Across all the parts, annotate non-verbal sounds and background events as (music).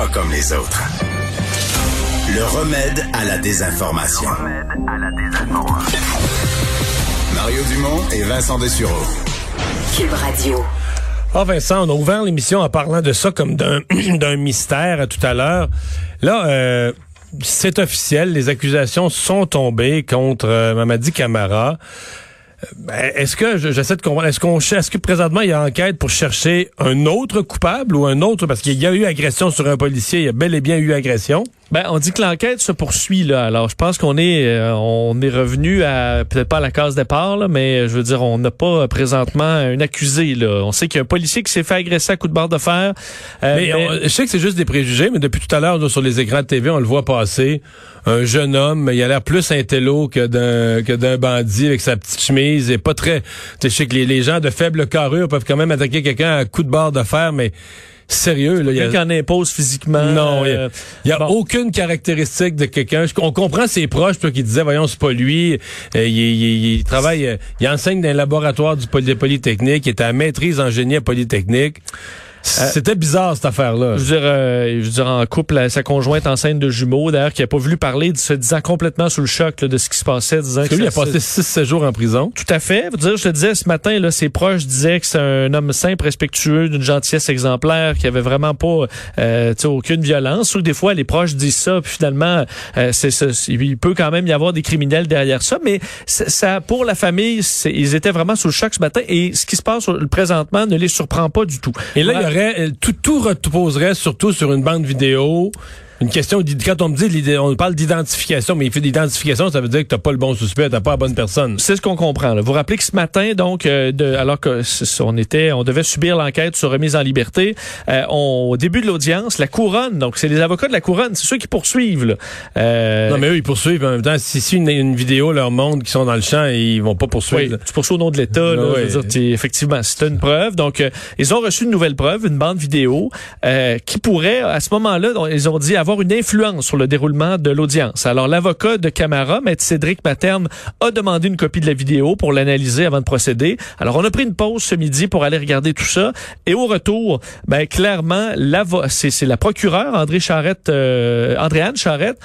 pas comme les autres. Le remède à la désinformation. Mario Dumont et Vincent Dessureau. Cube Radio. Ah Vincent, on a ouvert l'émission en parlant de ça comme d'un (clears throat) d'un mystère tout à l'heure. Là, euh, c'est officiel, les accusations sont tombées contre euh, Mamadi Camara. Ben, Est-ce que je- j'essaie de comprendre Est-ce qu'on est-ce que présentement il y a enquête pour chercher un autre coupable ou un autre parce qu'il y a eu agression sur un policier, il y a bel et bien eu agression? Ben, on dit que l'enquête se poursuit là. Alors, je pense qu'on est euh, on est revenu à peut-être pas à la case départ là, mais je veux dire, on n'a pas euh, présentement un accusé là. On sait qu'il y a un policier qui s'est fait agresser à coup de barre de fer. Euh, Mais mais- on- je sais que c'est juste des préjugés, mais depuis tout à l'heure sur les écrans de TV, on le voit passer. Un jeune homme, il a l'air plus intello que d'un que d'un bandit avec sa petite chemise et pas très. Tu sais, je sais que les, les gens de faible carrure peuvent quand même attaquer quelqu'un à coup de barre de fer, mais sérieux là, il y a- quelqu'un en impose physiquement. Non, il y a- euh, y a, bon. aucune caractéristique de quelqu'un. On comprend ses proches toi, qui disaient, voyons, c'est pas lui. Euh, il, il- il travaille, euh, il enseigne dans un laboratoire du poly Polytechnique, il était à maîtrise en génie à Polytechnique. C'était bizarre cette affaire-là. Je veux dire, euh, je veux dire, en couple, euh, sa conjointe enceinte de jumeaux, d'ailleurs, qui a pas voulu parler, se disant complètement sous le choc là, de ce qui se passait, disant Parce que lui, il a passé 6 jours en prison. Tout à fait. Vous dire, je te disais ce matin, là, ses proches disaient que c'est un homme simple, respectueux, d'une gentillesse exemplaire, qui avait vraiment pas, euh, tu sais, aucune violence. Sauf que des fois, les proches disent ça, puis finalement, euh, c'est, il peut quand même y avoir des criminels derrière ça. Mais ça, pour la famille, ils étaient vraiment sous le choc ce matin. Et ce qui se passe présentement ne les surprend pas du tout. Et là, euh, tout, tout reposerait surtout sur une bande vidéo. Une question, quand on me dit, on parle d'identification, mais il fait d'identification, ça veut dire que t'as pas le bon suspect, t'as pas la bonne personne. C'est ce qu'on comprend. Là. Vous rappelez que ce matin, donc, euh, de, alors que on était, on devait subir l'enquête sur remise en liberté, euh, on- au début de l'audience, la couronne, donc c'est les avocats de la couronne, c'est ceux qui poursuivent. Là. Euh, Non, mais eux, ils poursuivent. En même temps, si, si une, une vidéo leur montre qu'ils sont dans le champ, ils vont pas oui, poursuivre. tu poursuis au nom de l'État. Ah t'es- effectivement, c'est une preuve. Donc, euh, ils ont reçu une nouvelle preuve, une bande vidéo, euh, qui pourrait, à ce moment-là, ils ont dit avoir une influence sur le déroulement de l'audience. Alors, l'avocat de Camara, Maître Cédric Materne, a demandé une copie de la vidéo pour l'analyser avant de procéder. Alors, on a pris une pause ce midi pour aller regarder tout ça. Et au retour, ben, clairement, c'est la procureure, André Charrette, euh, Andréane Charrette,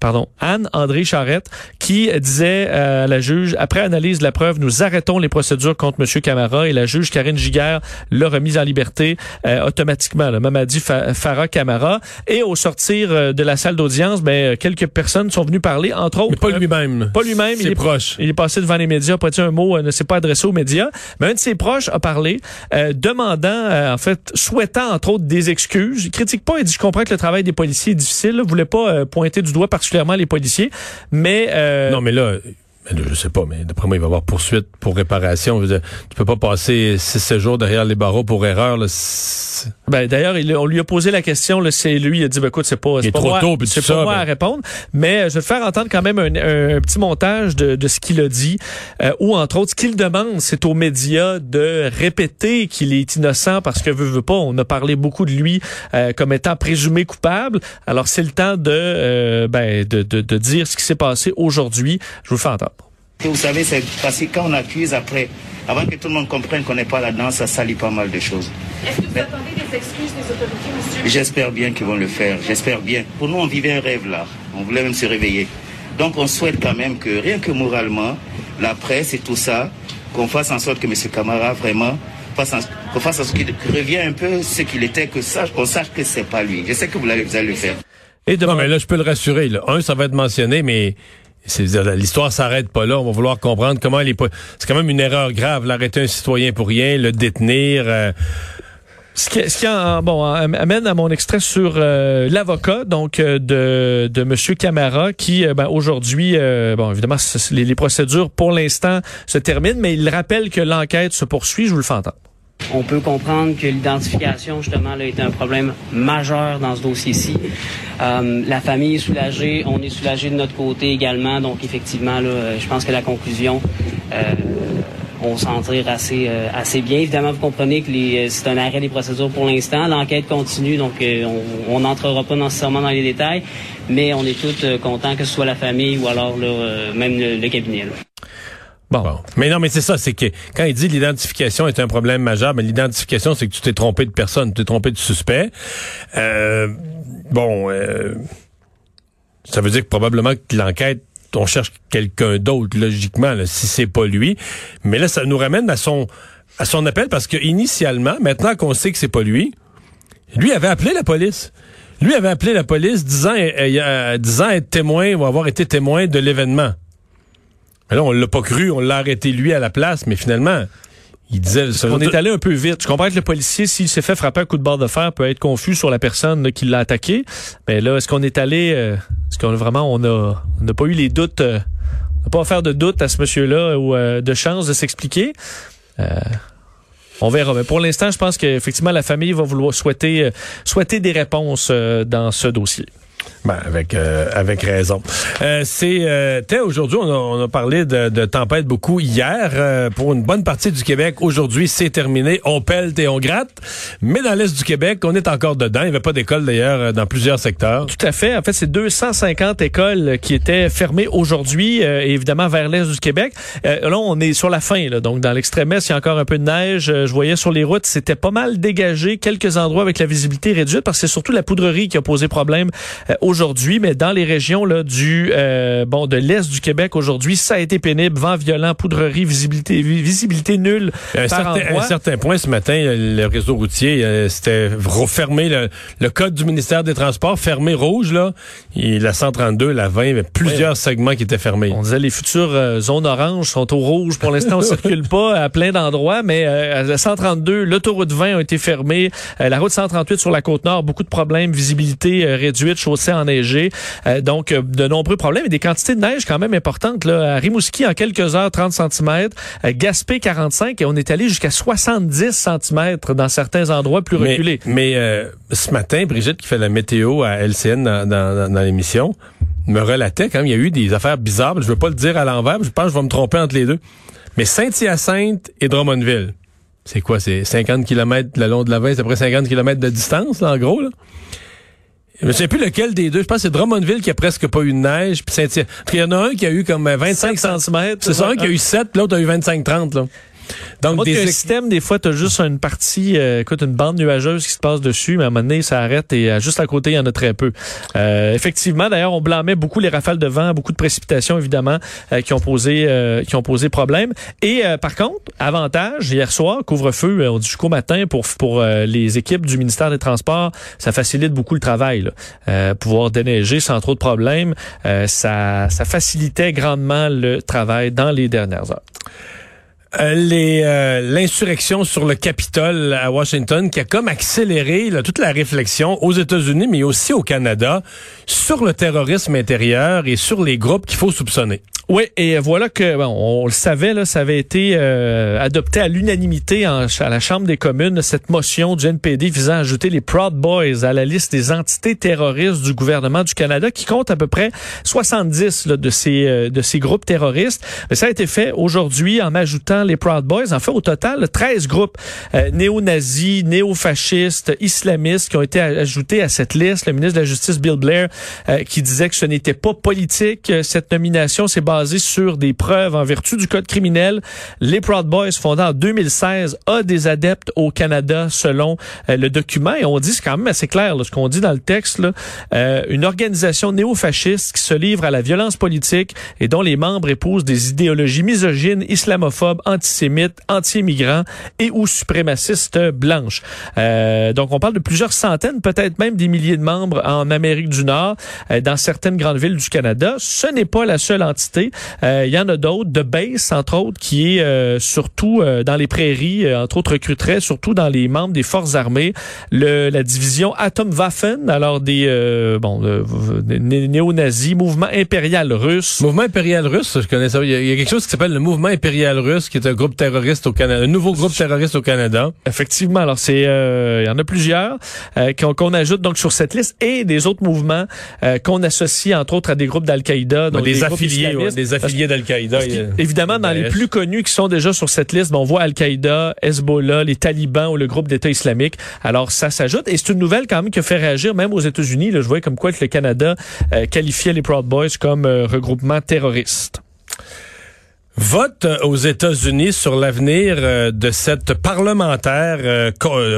pardon, Anne-André Charrette, qui disait euh, à la juge, après analyse de la preuve, nous arrêtons les procédures contre M. Camara et la juge Karine Giguère l'a remise en liberté euh, automatiquement, Mamadi Fa- Farah Camara. Et au sortir euh, de la salle d'audience, ben, quelques personnes sont venues parler, entre autres... Mais pas euh, lui-même. pas lui-même, il C'est est proche. il est passé devant les médias, pas dit un mot, euh, ne s'est pas adressé aux médias. Mais un de ses proches a parlé, euh, demandant, euh, en fait, souhaitant entre autres des excuses. Il critique pas, il dit je comprends que le travail des policiers est difficile. Là, voulait pas euh, pointer du doigt particulièrement les policiers, mais euh, Non, mais là, je sais pas, mais d'après moi, il va y avoir poursuite pour réparation. Dire, tu peux pas passer 6 jours derrière les barreaux pour erreur. Là. Ben, d'ailleurs, il- on lui a posé la question. C'est lui, il a dit, ben, écoute, c'est pas, c'est est pas trop moi, tôt, c'est pas ça, moi ben. à répondre. Mais euh, je vais te faire entendre quand même un, un- un petit montage de, de ce qu'il a dit, euh, ou entre autres, ce qu'il demande, c'est aux médias de répéter qu'il est innocent parce que veut, veut pas. On a parlé beaucoup de lui euh, comme étant présumé coupable. Alors, c'est le temps de, euh, ben, de, de, de dire ce qui s'est passé aujourd'hui. Je vous fais entendre. Et Vous savez, c'est parce que quand on accuse après, avant que tout le monde comprenne qu'on n'est pas là-dedans, ça salit pas mal de choses. Est-ce que vous attendez des excuses des autorités, monsieur? J'espère bien qu'ils vont le faire, j'espère bien. Pour nous, on vivait un rêve là, on voulait même se réveiller. Donc on souhaite quand même que, rien que moralement, la presse et tout ça, qu'on fasse en sorte que M. Camara vraiment fasse en, qu'on fasse en sorte qu'il revienne un peu ce qu'il était, que sache, qu'on sache que c'est pas lui. Je sais que vous allez, vous allez le faire. Et Non, demande- mais là, je peux le rassurer. Là. Un, ça va être mentionné, mais l'histoire s'arrête pas là. On va vouloir comprendre comment pas. C'est quand même une erreur grave, l'arrêter un citoyen pour rien, le détenir. euh, Ce qui, ce qui en- bon, amène à mon extrait sur euh, l'avocat donc euh, de, de Monsieur Camara qui euh, ben, aujourd'hui euh, bon évidemment les, les procédures pour l'instant se terminent mais il rappelle que l'enquête se poursuit je vous le fais entendre. On peut comprendre que l'identification, justement, là, est un problème majeur dans ce dossier-ci. Euh, la famille est soulagée, on est soulagé de notre côté également. Donc, effectivement, là, euh, je pense que la conclusion, euh, on s'en tire assez, euh, assez bien. Évidemment, vous comprenez que euh, c'est un arrêt des procédures pour l'instant. L'enquête continue, donc on n'entrera pas nécessairement dans les détails, mais on est tous contents que ce soit la famille ou alors même le, cabinet. Bon. Bon. Mais non, mais c'est ça, c'est que quand il dit l'identification est un problème majeur, mais l'identification, c'est que tu t'es trompé de personne, tu t'es trompé de suspect. Euh, bon, euh, ça veut dire que probablement que l'enquête, on cherche quelqu'un d'autre, logiquement, là, si c'est pas lui. Mais là, ça nous ramène à son à son appel parce que initialement, maintenant qu'on sait que c'est pas lui, lui avait appelé la police. Lui avait appelé la police disant, euh, disant être témoin ou avoir été témoin de l'événement. Là, on l'a pas cru, on l'a arrêté lui à la place, mais finalement, il disait... On est allé un peu vite. Je comprends que le policier, s'il s'est fait frapper un coup de barre de fer, peut être confus sur la personne qui l'a attaqué. Mais là, est-ce qu'on est allé... Euh, est-ce qu'on a vraiment... On a, n'a pas eu les doutes... Euh, on n'a pas faire de doute à ce monsieur-là ou euh, de chance de s'expliquer? On verra. Mais pour l'instant, je pense qu'effectivement, la famille va vouloir souhaiter, souhaiter des réponses dans ce dossier. Ben, avec euh, avec raison. Euh, c'est euh, aujourd'hui on on a parlé de, de tempête beaucoup hier euh, pour une bonne partie du Québec. Aujourd'hui c'est terminé. On pèle et on gratte. Mais dans l'est du Québec on est encore dedans. Il n'y avait pas d'école d'ailleurs dans plusieurs secteurs. Tout à fait. En fait c'est 250 écoles qui étaient fermées aujourd'hui évidemment vers l'est du Québec. là on est sur la fin là. donc dans l'extrême est il y a encore un peu de neige. je voyais sur les routes c'était pas mal dégagé quelques endroits avec la visibilité réduite parce que c'est surtout la poudrerie qui a posé problème aujourd'hui, mais dans les régions là, du euh, bon de l'est du Québec aujourd'hui, ça a été pénible, vent violent, poudrerie, visibilité visibilité nulle. À un, certain, un certain point ce matin, le réseau routier euh, c'était refermé le, code du ministère des Transports fermé rouge là, et la 132, la 20, il y avait plusieurs segments qui étaient fermés. On disait les futures euh, zones oranges sont au rouge. Pour l'instant, on (laughs) circule pas à plein d'endroits, mais la 132, l'autoroute 20 a été fermée, la route 138 sur la côte nord, beaucoup de problèmes, visibilité réduite, chaussée enneigé. Euh, donc, euh, de nombreux problèmes et des quantités de neige quand même importantes. Là. À Rimouski, en quelques heures, 30 cm. À Gaspé, 45. Et on est allé jusqu'à 70 cm dans certains endroits plus reculés. Mais euh, ce matin, Brigitte, qui fait la météo à LCN dans, dans, dans l'émission, me relatait quand même, il y a eu des affaires bizarres. Je veux pas le dire à l'envers, je pense que je vais me tromper entre les deux. Mais Saint-Hyacinthe et Drummondville, c'est quoi? C'est 50 km le long de la 20, c'est à peu près 50 km de distance, là, en gros. Là? Je ne sais plus lequel des deux. Je pense que c'est Drummondville qui a presque pas eu de neige. Puis il y en a un qui a eu comme 25 cm. C'est ça, un qui a eu 7, l'autre a eu 25-30. Donc, des systèmes, des fois, tu as juste une partie, euh, écoute, une bande nuageuse qui se passe dessus, mais à un moment donné, ça arrête et euh, juste à côté, il y en a très peu. Euh, effectivement, d'ailleurs, on blâmait beaucoup les rafales de vent, beaucoup de précipitations, évidemment, qui ont posé qui ont posé problème. Et par contre, avantage, hier soir, couvre-feu, on dit jusqu'au matin pour pour les équipes du ministère des Transports, ça facilite beaucoup le travail. Là. pouvoir déneiger sans trop de problèmes, ça, ça facilitait grandement le travail dans les dernières heures. Euh, euh, l'insurrection sur le Capitole à Washington qui a comme accéléré toute la réflexion aux États-Unis mais aussi au Canada sur le terrorisme intérieur et sur les groupes qu'il faut soupçonner. Oui, et voilà que bon, on le savait, là, ça avait été euh, adopté à l'unanimité à la Chambre des communes, cette motion du NPD visant à ajouter les Proud Boys à la liste des entités terroristes du gouvernement du Canada, qui compte à peu près 70 là, de, ces, euh, de ces groupes terroristes. Mais ça a été fait aujourd'hui en ajoutant les Proud Boys. En fait, au total, 13 groupes euh, néo-nazis, néo-fascistes, islamistes qui ont été ajoutés à cette liste. Le ministre de la Justice, Bill Blair, qui disait que ce n'était pas politique, cette nomination, c'est basé sur des preuves en vertu du code criminel. Les Proud Boys, fondés en 2016, a des adeptes au Canada selon euh, le document. Et on dit, c'est quand même assez clair, ce qu'on dit dans le texte, là, euh, une organisation néo-fasciste qui se livre à la violence politique et dont les membres épousent des idéologies misogynes, islamophobes, antisémites, anti-immigrants et ou suprémacistes blanches. Euh, donc, on parle de plusieurs centaines, peut-être même des milliers de membres en Amérique du Nord, dans certaines grandes villes du Canada. Ce n'est pas la seule entité euh, il y en a d'autres, de base entre autres, qui est euh, surtout euh, dans les prairies, entre autres recruterait surtout dans les membres des forces armées, le, la division Atomwaffen, alors des bon néo-nazis, mouvement impérial russe. Mouvement impérial russe, je connais ça. Il y a, quelque chose qui s'appelle le mouvement impérial russe, qui est un groupe terroriste au Canada, un nouveau groupe terroriste au Canada. Effectivement, alors c'est il y en a plusieurs qu'on ajoute donc sur cette liste et des autres mouvements qu'on associe entre autres à des groupes d'Al-Qaïda, donc des, affiliés, des affiliés d'Al-Qaïda. Évidemment, dans les plus connus qui sont déjà sur cette liste, on voit Al-Qaïda, Hezbollah, les talibans ou le groupe d'État islamique. Alors, ça s'ajoute. Et c'est une nouvelle quand même qui a fait réagir même aux États-Unis. Je voyais comme quoi que le Canada euh, qualifiait les Proud Boys comme euh, regroupement terroriste. Vote euh, aux États-Unis sur l'avenir euh, de cette parlementaire euh,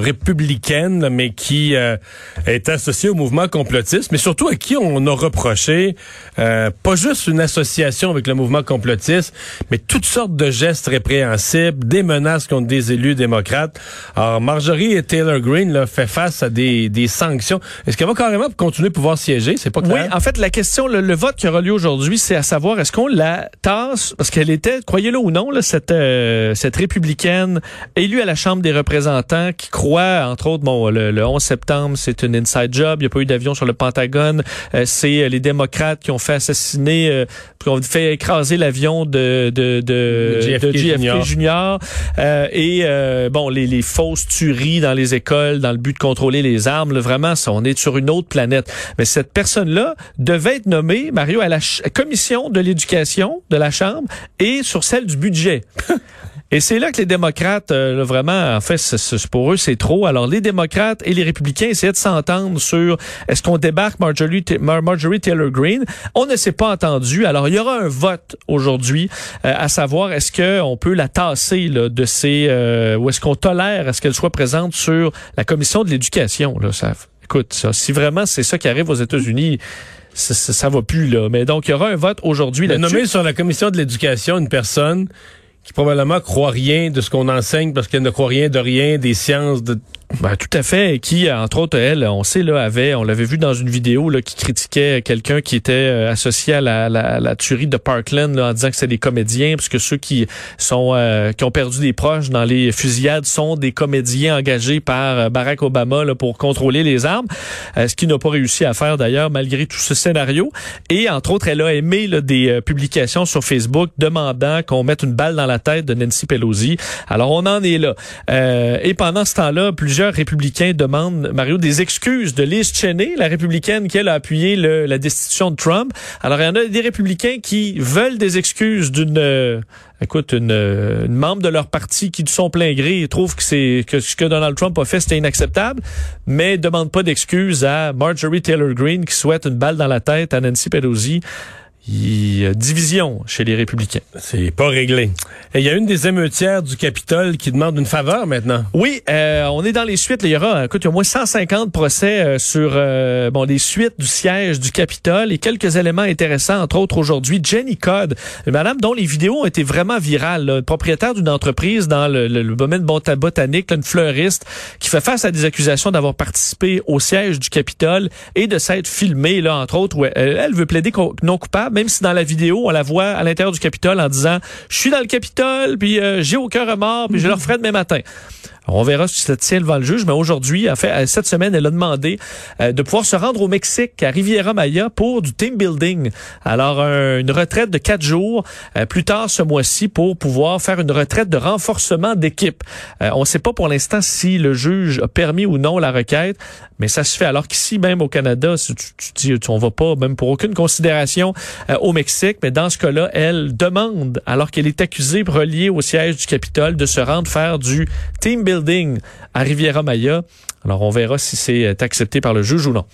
républicaine, mais qui est associée au mouvement complotiste, mais surtout à qui on a reproché pas juste une association avec le mouvement complotiste, mais toutes sortes de gestes répréhensibles, des menaces contre des élus démocrates. Alors, Marjorie et Taylor Greene là, fait face à des, des sanctions. Est-ce qu'elle va carrément pouvoir pouvoir siéger? C'est pas clair. Oui, en fait, la question, le, le vote qui aura lieu aujourd'hui, c'est à savoir est-ce qu'on la tasse, parce qu'elle était croyez-le ou non, là, cette, euh, cette républicaine élue à la Chambre des représentants qui croit, entre autres, bon, le, 11 septembre, c'est une inside job, il n'y a pas eu d'avion sur le Pentagone, euh, c'est euh, les démocrates qui ont fait assassiner, qui ont fait écraser l'avion de, de, de, JFK, Junior, et bon, les, les fausses tueries dans les écoles dans le but de contrôler les armes, vraiment, ça, on est sur une autre planète. Mais cette personne-là devait être nommée, Mario, à la commission de l'éducation de la Chambre et sur celle du budget. (laughs) Et c'est là que les démocrates, euh, vraiment, en fait, pour eux, c'est trop. Alors, les démocrates et les républicains essaient de s'entendre sur est-ce qu'on débarque Marjorie, Marjorie Taylor Greene? On ne s'est pas entendu. Alors, il y aura un vote aujourd'hui euh, à savoir est-ce qu'on peut la tasser là, de ces... Euh, ou est-ce qu'on tolère est ce qu'elle soit présente sur la commission de l'éducation. Là, ça, écoute, ça, si vraiment c'est ça qui arrive aux États-Unis ça, ça, va plus là. Mais donc il y aura un vote aujourd'hui là-dessus. Nommé sur la commission de l'éducation une personne qui probablement croit rien de ce qu'on enseigne parce qu'elle ne croit rien de rien des sciences de ben, tout à fait. Qui, entre autres, elle, on sait, là, avait, on l'avait vu dans une vidéo, là, qui critiquait quelqu'un qui était euh, associé à la, la, la, tuerie de Parkland, là, en disant que c'est des comédiens, parce que ceux qui sont, euh, qui ont perdu des proches dans les fusillades sont des comédiens engagés par euh, Barack Obama, là, pour contrôler les armes. ce qu'il n'a pas réussi à faire, d'ailleurs, malgré tout ce scénario. Et, entre autres, elle a aimé, là, des publications sur Facebook demandant qu'on mette une balle dans la tête de Nancy Pelosi. Alors, on en est là. et pendant ce temps-là, plusieurs républicains demandent, Mario, des excuses de Liz Cheney, la républicaine qui, elle, a appuyé la destitution de Trump. Alors, il y en a des républicains qui veulent des excuses d'une... Euh, écoute, une, une, membre de leur parti qui, de son plein gré, trouve que c'est que ce que Donald Trump a fait, c'était inacceptable, mais demande pas d'excuses à Marjorie Taylor Greene qui souhaite une balle dans la tête à Nancy Pelosi il y a division chez les républicains. C'est pas réglé. Et il y a une des émeutières du Capitole qui demande une faveur maintenant. Oui, euh, on est dans les suites. il y aura, écoute, il y a au moins 150 procès euh, sur euh, bon les suites du siège du Capitole et quelques éléments intéressants, entre autres aujourd'hui, Jenny Codd, une madame dont les vidéos ont été vraiment virales, propriétaire d'une entreprise dans le, le, domaine botanique, une fleuriste, qui fait face à des accusations d'avoir participé au siège du Capitole et de s'être filmée, là, entre autres, où elle, elle veut plaider non coupable même si dans la vidéo, on la voit à l'intérieur du Capitole en disant « Je suis dans le Capitole, puis euh, j'ai aucun remords, puis je le referai demain matin. » on verra si ça tient devant le juge, mais aujourd'hui, fait, cette semaine, elle a demandé euh, de pouvoir se rendre au Mexique, à Riviera Maya, pour du team building. Alors, une retraite de quatre jours euh, plus tard ce mois-ci pour pouvoir faire une retraite de renforcement d'équipe. Euh, on ne sait pas pour l'instant si le juge a permis ou non la requête, mais ça se fait. Alors qu'ici, même au Canada, tu, tu dis, on va pas, même pour aucune considération, au Mexique, mais dans ce cas-là, elle demande, alors qu'elle est accusée, reliée au siège du Capitole, de se rendre faire du team à Riviera Maya. Alors, on verra si c'est accepté par le juge ou non.